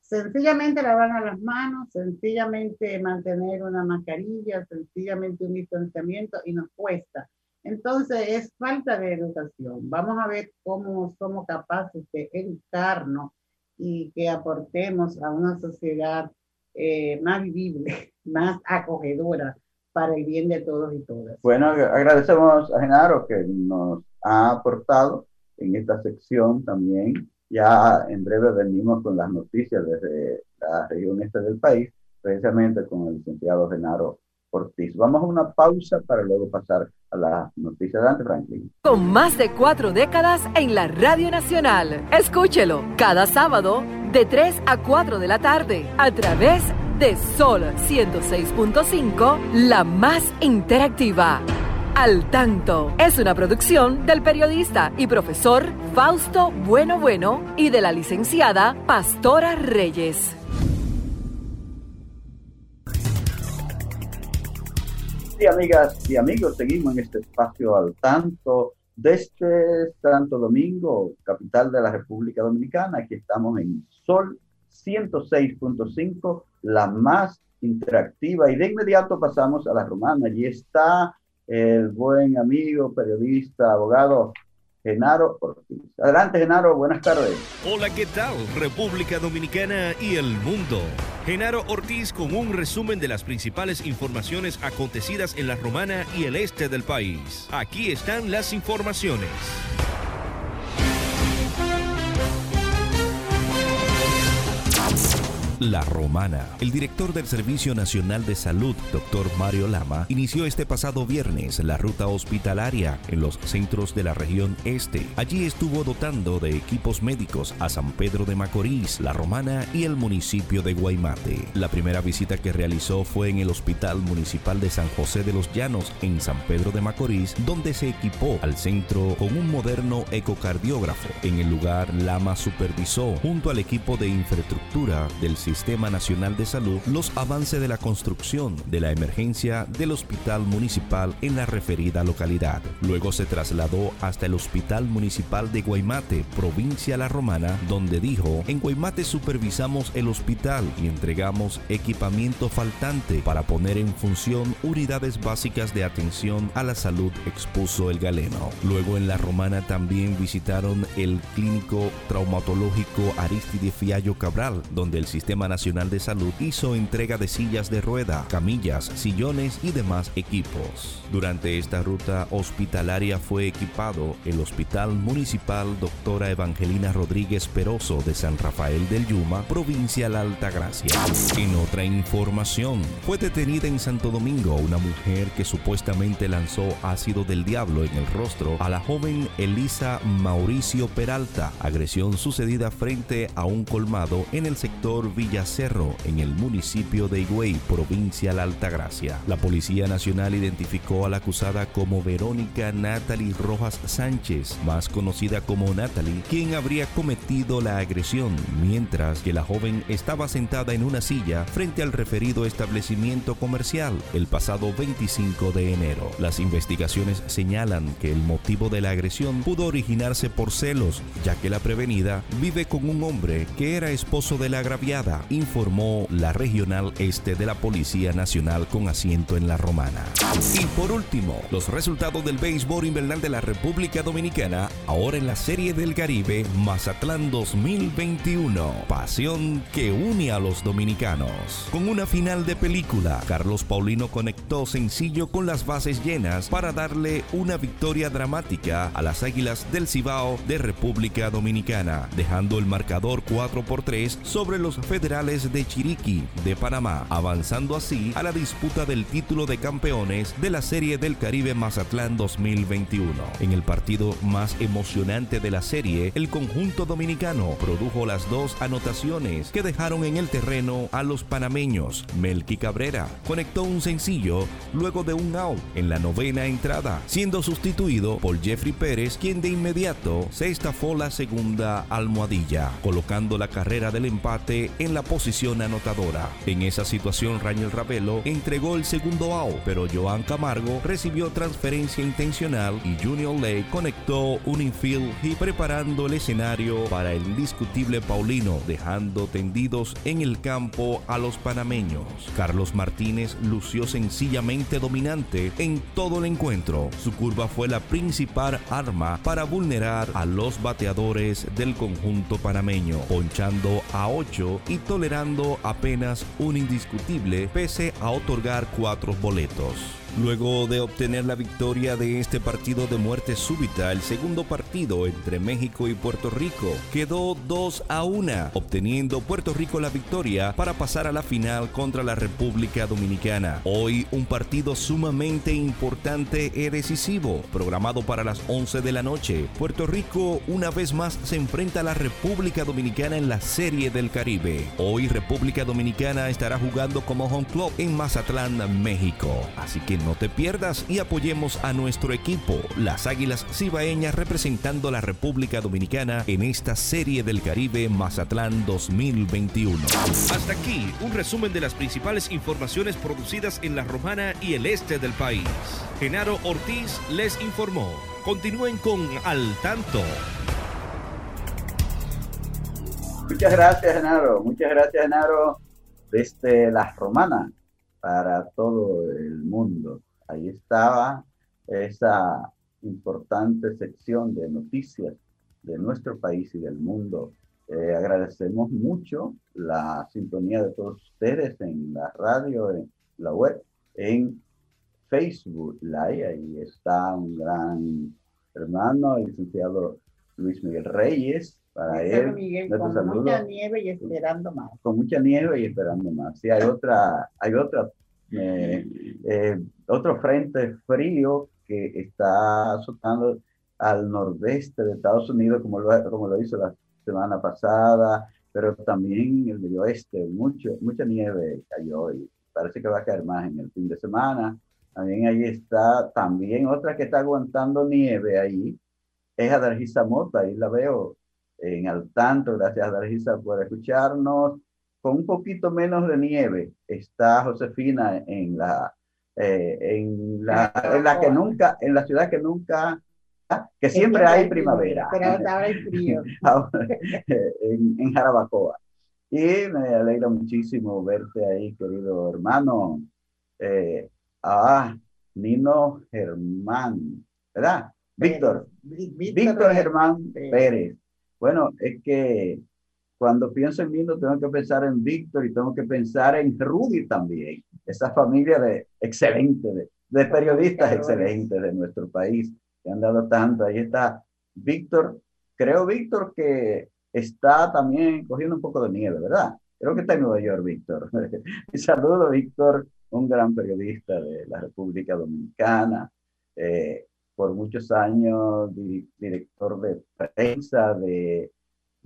B: sencillamente lavar las manos, sencillamente mantener una mascarilla, sencillamente un distanciamiento y nos cuesta. Entonces es falta de educación. Vamos a ver cómo somos capaces de educarnos y que aportemos a una sociedad eh, más vivible, más acogedora, para el bien de todos y todas.
A: Bueno, agradecemos a Genaro que nos ha aportado en esta sección también. Ya en breve venimos con las noticias desde la región este del país, precisamente con el licenciado Genaro Ortiz. Vamos a una pausa para luego pasar a las noticias de Ante Franklin.
E: Con más de cuatro décadas en la Radio Nacional. Escúchelo cada sábado de 3 a 4 de la tarde a través de de Sol 106.5, la más interactiva. Al tanto es una producción del periodista y profesor Fausto Bueno Bueno y de la licenciada Pastora Reyes.
A: Sí, amigas y amigos, seguimos en este espacio al tanto desde Santo Domingo, capital de la República Dominicana. Aquí estamos en Sol 106.5, la más interactiva. Y de inmediato pasamos a la romana. Allí está el buen amigo, periodista, abogado Genaro Ortiz. Adelante, Genaro, buenas tardes.
F: Hola, ¿qué tal? República Dominicana y el mundo. Genaro Ortiz con un resumen de las principales informaciones acontecidas en la romana y el este del país. Aquí están las informaciones. La Romana. El director del Servicio Nacional de Salud, doctor Mario Lama, inició este pasado viernes la ruta hospitalaria en los centros de la región este. Allí estuvo dotando de equipos médicos a San Pedro de Macorís, La Romana y el municipio de Guaymate. La primera visita que realizó fue en el Hospital Municipal de San José de los Llanos, en San Pedro de Macorís, donde se equipó al centro con un moderno ecocardiógrafo. En el lugar, Lama supervisó, junto al equipo de infraestructura del Sistema Nacional de Salud los avances de la construcción de la emergencia del Hospital Municipal en la referida localidad. Luego se trasladó hasta el Hospital Municipal de Guaymate, provincia La Romana, donde dijo, en Guaymate supervisamos el hospital y entregamos equipamiento faltante para poner en función unidades básicas de atención a la salud, expuso el galeno. Luego en La Romana también visitaron el clínico traumatológico Aristide Fiallo Cabral, donde el sistema Sistema Nacional de Salud hizo entrega de sillas de rueda, camillas, sillones y demás equipos. Durante esta ruta hospitalaria fue equipado el Hospital Municipal Doctora Evangelina Rodríguez Peroso de San Rafael del Yuma, provincia La Altagracia. En otra información, fue detenida en Santo Domingo una mujer que supuestamente lanzó ácido del diablo en el rostro a la joven Elisa Mauricio Peralta, agresión sucedida frente a un colmado en el sector En el municipio de Higüey, provincia La Altagracia. La Policía Nacional identificó a la acusada como Verónica Natalie Rojas Sánchez, más conocida como Natalie, quien habría cometido la agresión, mientras que la joven estaba sentada en una silla frente al referido establecimiento comercial el pasado 25 de enero. Las investigaciones señalan que el motivo de la agresión pudo originarse por celos, ya que la prevenida vive con un hombre que era esposo de la agraviada, informó la regional este de la Policía Nacional con asiento en la Romana. Y por último, los resultados del béisbol invernal de la República Dominicana, ahora en la Serie del Caribe Mazatlán 2021. Pasión que une a los dominicanos. Con una final de película, Carlos Paulino conectó sencillo con las bases llenas para darle una victoria dramática a las Águilas del Cibao de República Dominicana, dejando el marcador 4 por 3 sobre los federales de Chiriquí de Panamá, avanzando así a la disputa del título de campeones de la Serie del Caribe Mazatlán 2021. En el partido más emocionante de la serie, el conjunto dominicano produjo las dos anotaciones que dejaron en el terreno a los panameños. Melqui Cabrera conectó un sencillo luego de un out en la novena entrada, siendo sustituido por Jeffrey Pérez, quien de inmediato se estafó la segunda almohadilla, colocando la carrera del empate en la posición anotadora. En esa situación, Rangel Ravelo entregó el segundo out, pero Joan Camargo recibió transferencia intencional y Junior Lake conectó un infield y preparando el escenario para el indiscutible Paulino, dejando tendidos en el campo a los panameños. Carlos Martínez lució sencillamente dominante en todo el encuentro. Su curva fue la principal arma para vulnerar a los bateadores del conjunto panameño, ponchando a 8 y tolerando apenas un indiscutible pese a otorgar cuatro boletos. Luego de obtener la victoria de este partido de muerte súbita, el segundo partido entre México y Puerto Rico quedó 2 a 1, obteniendo Puerto Rico la victoria para pasar a la final contra la República Dominicana. Hoy un partido sumamente importante y decisivo, programado para las 11 de la noche. Puerto Rico una vez más se enfrenta a la República Dominicana en la Serie del Caribe. Hoy República Dominicana estará jugando como home club en Mazatlán, México. Así que no te pierdas y apoyemos a nuestro equipo, las Águilas Cibaeñas representando a la República Dominicana en esta Serie del Caribe Mazatlán 2021. Hasta aquí un resumen de las principales informaciones producidas en la Romana y el este del país. Genaro Ortiz les informó. Continúen con Al Tanto.
A: Muchas gracias, Genaro. Muchas gracias, Genaro, desde la Romana para todo el mundo. Ahí estaba esa importante sección de noticias de nuestro país y del mundo. Eh, agradecemos mucho la sintonía de todos ustedes en la radio, en la web, en Facebook Live. Ahí está un gran hermano, el licenciado Luis Miguel Reyes. Para él,
B: Miguel, con mucha nieve y esperando más.
A: Con mucha nieve y esperando más. Sí, hay otra, hay otra, eh, eh, otro frente frío que está azotando al nordeste de Estados Unidos, como lo, como lo hizo la semana pasada, pero también el medio oeste, mucho, mucha nieve cayó y parece que va a caer más en el fin de semana. También ahí está, también otra que está aguantando nieve ahí, es Adargisa Mota, ahí la veo en al tanto, gracias Adargisa por escucharnos. Con un poquito menos de nieve está Josefina en la, eh, en la, en la que nunca, en la ciudad que nunca que siempre hay primavera.
B: Pero ahora hay frío.
A: en, en, Jarabacoa. Y me alegra muchísimo verte ahí, querido hermano. Eh, ah, Nino Germán, ¿verdad? Víctor. Víctor, Víctor Germán Pérez. Bueno, es que cuando pienso en Lindo, tengo que pensar en Víctor y tengo que pensar en Rudy también, esa familia de excelente, de, de periodistas excelentes de nuestro país que han dado tanto. Ahí está Víctor, creo Víctor que está también cogiendo un poco de nieve, ¿verdad? Creo que está en Nueva York, Víctor. y saludo, Víctor, un gran periodista de la República Dominicana, eh, por muchos años director de prensa de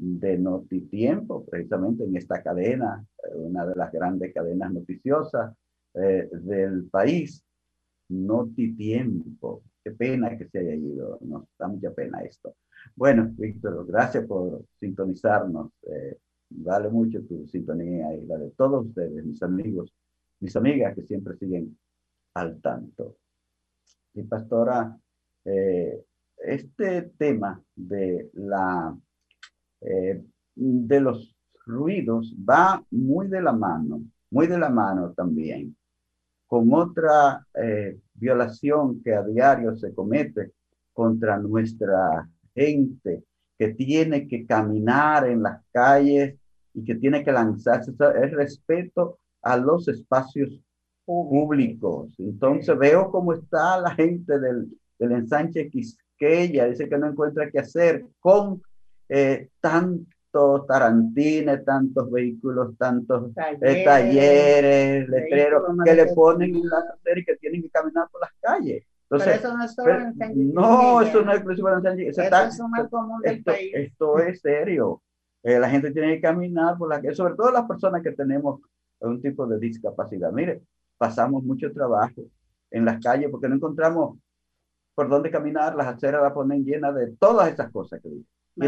A: de Notitiempo, precisamente en esta cadena, eh, una de las grandes cadenas noticiosas eh, del país, Notitiempo. Qué pena que se haya ido, nos da mucha pena esto. Bueno, Víctor, gracias por sintonizarnos. Eh, vale mucho tu sintonía y la de todos ustedes, mis amigos, mis amigas que siempre siguen al tanto. Y pastora, este tema de la eh, de los ruidos va muy de la mano, muy de la mano también, con otra eh, violación que a diario se comete contra nuestra gente que tiene que caminar en las calles y que tiene que lanzarse, el respeto a los espacios públicos. Entonces veo cómo está la gente del, del ensanche Quisqueya, dice que no encuentra qué hacer con eh, tantos tarantines, tantos vehículos, tantos eh, talleres, letreros que le ponen en la y que tienen que caminar por las calles. Entonces,
B: pero eso no es solo
A: en No, eso no es exclusivo en San
B: Eso está, es un mal común del
A: esto,
B: país.
A: Esto es serio. Eh, la gente tiene que caminar por las calles, sobre todo las personas que tenemos un tipo de discapacidad. Mire, pasamos mucho trabajo en las calles porque no encontramos por dónde caminar, las aceras las ponen llenas de todas esas cosas que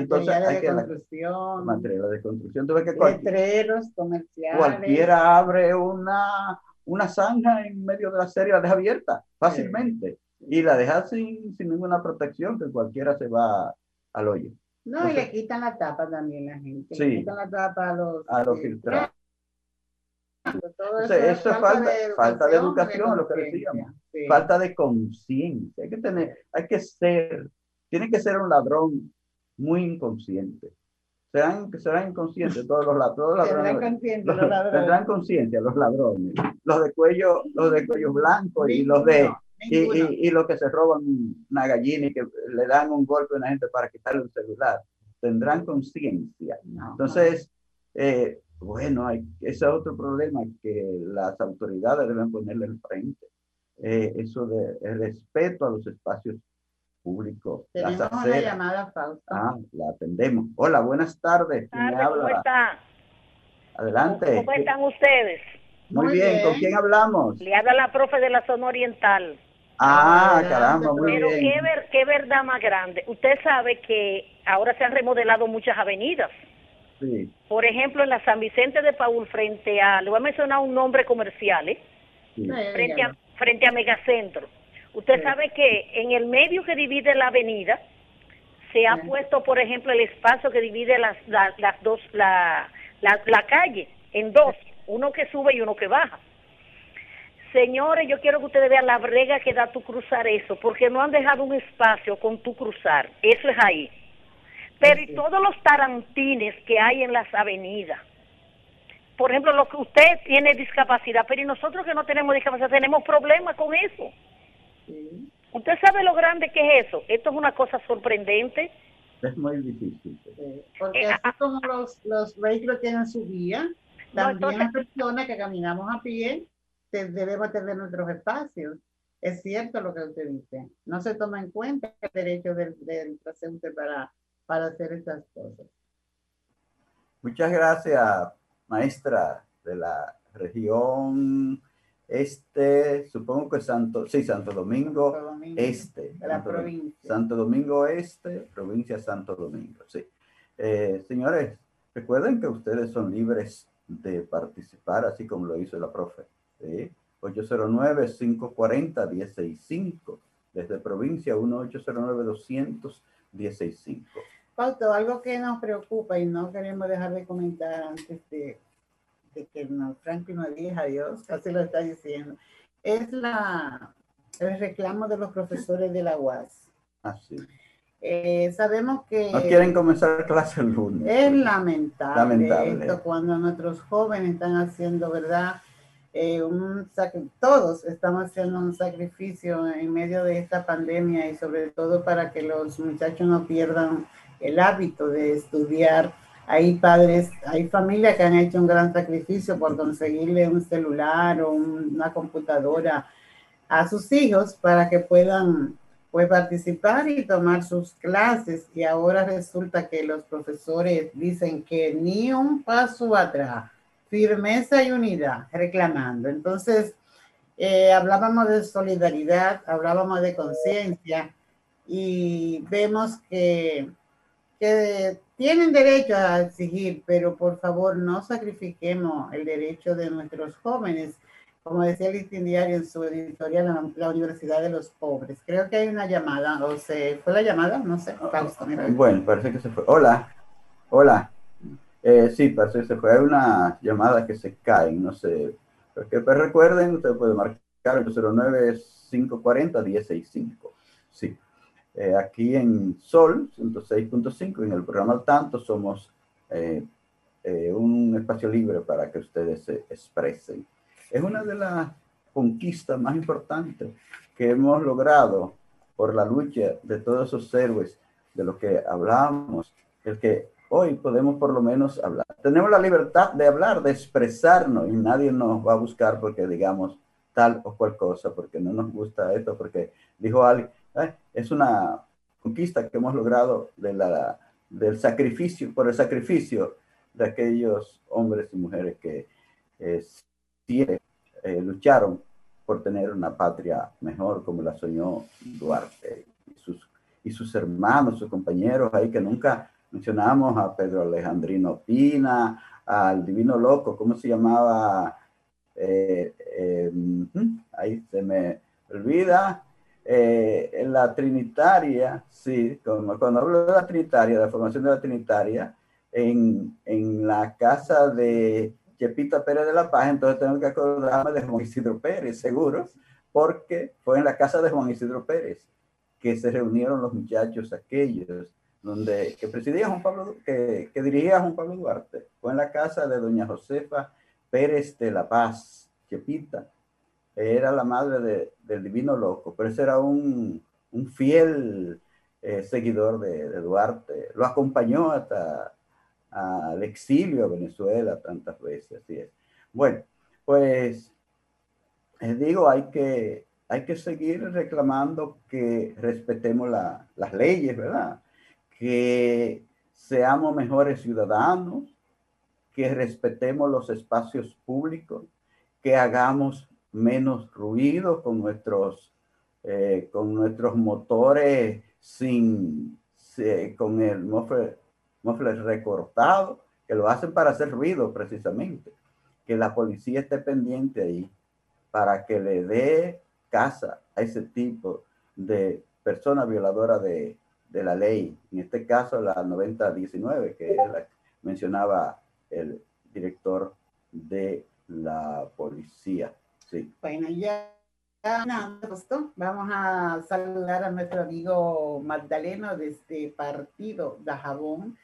A: dicen
B: materiales de construcción.
A: materiales de construcción. Tú ves que
B: letreros comerciales.
A: Cualquiera abre una, una zanja en medio de la serie, la deja abierta fácilmente. Y la deja sin, sin ninguna protección, que cualquiera se va al hoyo.
B: No, y le quitan la tapa también la gente.
A: Sí,
B: le quitan la tapa a los,
A: a los filtrados. eso, es falta, de, falta de educación, lo que decíamos. Falta de conciencia. Hay que tener, hay que ser, tiene que ser un ladrón muy inconscientes. Serán, serán inconscientes todos los, ladrones. Tendrán conciencia los ladrones. Los de cuello, los de cuello blanco y los de y, y, los que se roban una gallina y que le dan un golpe a una gente para quitarle un celular. Tendrán conciencia. Entonces, eh, bueno, hay, ese es otro problema que las autoridades deben ponerle en frente. Eh, eso de respeto a los espacios público.
B: Tenemos una llamada, Fausto.
A: Ah, la atendemos. Hola, buenas tardes.
G: ¿Quién ¿Cómo está?
A: Adelante.
G: ¿Cómo están ustedes?
A: Muy, bien. ¿con quién hablamos?
G: Le habla la profe de la zona oriental.
A: Ah, caramba, muy
G: Pero
A: bien.
G: Pero qué, qué verdad más grande. Usted sabe que ahora se han remodelado muchas avenidas.
A: Sí.
G: Por ejemplo, en la San Vicente de Paul, frente a, le voy a mencionar un nombre comercial, ¿eh?
A: Sí.
G: Frente, a, frente a Megacentro Usted sabe que en el medio que divide la avenida se ha puesto, por ejemplo, el espacio que divide las, las, dos, la, la, calle en dos, uno que sube y uno que baja. Señores, yo quiero que ustedes vean la brega que da tu cruzar eso, porque no han dejado un espacio con tu cruzar. Eso es ahí. Pero y todos los tarantines que hay en las avenidas. Por ejemplo, lo que usted tiene discapacidad, pero y nosotros que no tenemos discapacidad tenemos problemas con eso. ¿Usted sabe lo grande que es eso? Esto es una cosa sorprendente.
A: Es muy difícil.
B: porque eh, así como los, los vehículos tienen su vía, también las personas que caminamos a pie debemos tener nuestros espacios. Es cierto lo que usted dice. No se toma en cuenta el derecho del, del paciente para, para hacer estas cosas.
A: Muchas gracias, maestra de la región este, supongo que Santo, sí, Santo Domingo, Este.
B: De la provincia.
A: Santo Domingo Este, provincia Santo Domingo, sí. Eh, señores, recuerden que ustedes son libres de participar, así como lo hizo la profe. ¿sí? 809-540-165, desde provincia 1-809-200-165.
B: Pauto, algo que nos preocupa y no queremos dejar de comentar antes de de que no, Franklin no diga adiós, casi lo está diciendo, es la, el reclamo de los profesores de la UAS.
A: Ah, sí.
B: Eh, sabemos que...
A: No quieren comenzar clase el lunes.
B: Es lamentable, lamentable. esto cuando nuestros jóvenes están haciendo, ¿verdad? Eh, un todos estamos haciendo un sacrificio en medio de esta pandemia y sobre todo para que los muchachos no pierdan el hábito de estudiar. Hay padres, hay familias que han hecho un gran sacrificio por conseguirle un celular o una computadora a sus hijos para que puedan pues participar y tomar sus clases y ahora resulta que los profesores dicen que ni un paso atrás, firmeza y unidad, reclamando. Entonces, eh, hablábamos de solidaridad, hablábamos de conciencia y vemos que, que tienen derecho a exigir, pero por favor no sacrifiquemos el derecho de nuestros jóvenes como decía el listín diario en su editorial, la, Universidad de los Pobres. Creo que hay una llamada, o se fue la llamada, no sé.
A: bueno, parece que se fue. Hola, hola. Eh, sí, parece que se fue. Hay una llamada que se cae, no sé. Porque pues recuerden, usted puede marcar el 09-540-165. Sí. Eh, aquí en Sol 106.5, en el programa Al Tanto, somos eh, un espacio libre para que ustedes se expresen es una de las conquistas más importantes que hemos logrado por la lucha de todos esos héroes de los que hablamos, el que hoy podemos por lo menos hablar. Tenemos la libertad de hablar, de expresarnos y nadie nos va a buscar porque digamos tal o cual cosa, porque no nos gusta esto, porque dijo alguien, es una conquista que hemos logrado de la, del sacrificio, por el sacrificio de aquellos hombres y mujeres que eh, eh, lucharon por tener una patria mejor como la soñó Duarte y sus, y sus hermanos, sus compañeros ahí que nunca mencionamos a Pedro Alejandrino Pina, al Divino Loco, ¿cómo se llamaba? Eh, eh, ahí se me olvida. En la Trinitaria, sí, como cuando hablo de la Trinitaria, de la formación de la Trinitaria, en, en la casa de Chepita Pérez de la Paz, entonces tengo que acordarme de Juan Isidro Pérez, seguro, porque fue en la casa de Juan Isidro Pérez que se reunieron los muchachos aquellos, donde, que presidía Juan Pablo, que, que dirigía Juan Pablo Duarte, fue en la casa de doña Josefa Pérez de la Paz, Chepita, era la madre de, del Divino Loco, pero ese era un, un fiel eh, seguidor de, Duarte, lo acompañó hasta al exilio a Venezuela tantas veces, así es. Bueno, pues les digo, hay que, hay que seguir reclamando que respetemos las leyes, ¿verdad? Que seamos mejores ciudadanos, que respetemos los espacios públicos, que hagamos menos ruido con nuestros, eh, con nuestros motores sin, con el muffler recortado, que lo hacen para hacer ruido precisamente. Que la policía esté pendiente ahí para que le dé casa a ese tipo de persona violadora de, de la ley. En este caso, la 9019, que que mencionaba el director de la policía. Sí.
B: Bueno, ya Vamos a saludar a nuestro amigo Magdaleno de este partido de Jabón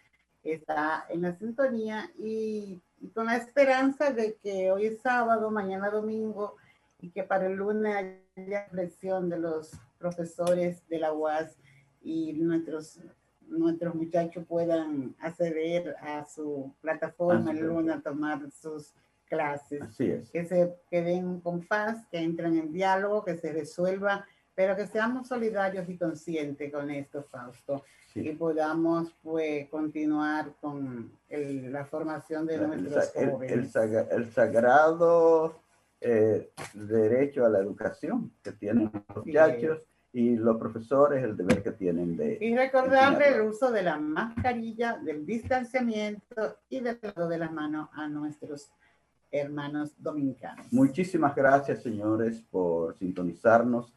B: está en la sintonía y, con la esperanza de que hoy es sábado, mañana domingo y que para el lunes haya presión de los profesores de la UAS y nuestros nuestros muchachos puedan acceder a su plataforma el lunes a tomar sus clases. Que se queden con paz, que entren en diálogo, que se resuelva, pero que seamos solidarios y conscientes con esto, Fausto y podamos pues continuar con la formación de nuestros jóvenes.
A: El, sagrado eh, derecho a la educación que tienen los muchachos y los profesores, el deber que tienen de...
B: Y recordarle el uso de la mascarilla, del distanciamiento y del lado de las manos a nuestros hermanos dominicanos.
A: Muchísimas gracias, señores, por sintonizarnos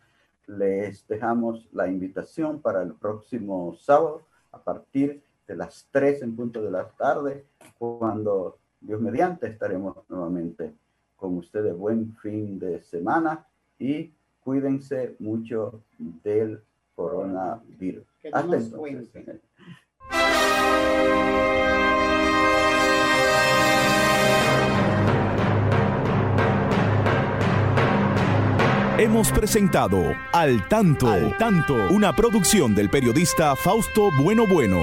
A: les dejamos la invitación para el próximo sábado a partir de las 3 en punto de la tarde, cuando Dios mediante estaremos nuevamente con ustedes. Buen fin de semana y cuídense mucho del coronavirus.
B: Hasta entonces.
C: Hemos presentado Al Tanto, Al Tanto, una producción del periodista Fausto Bueno Bueno.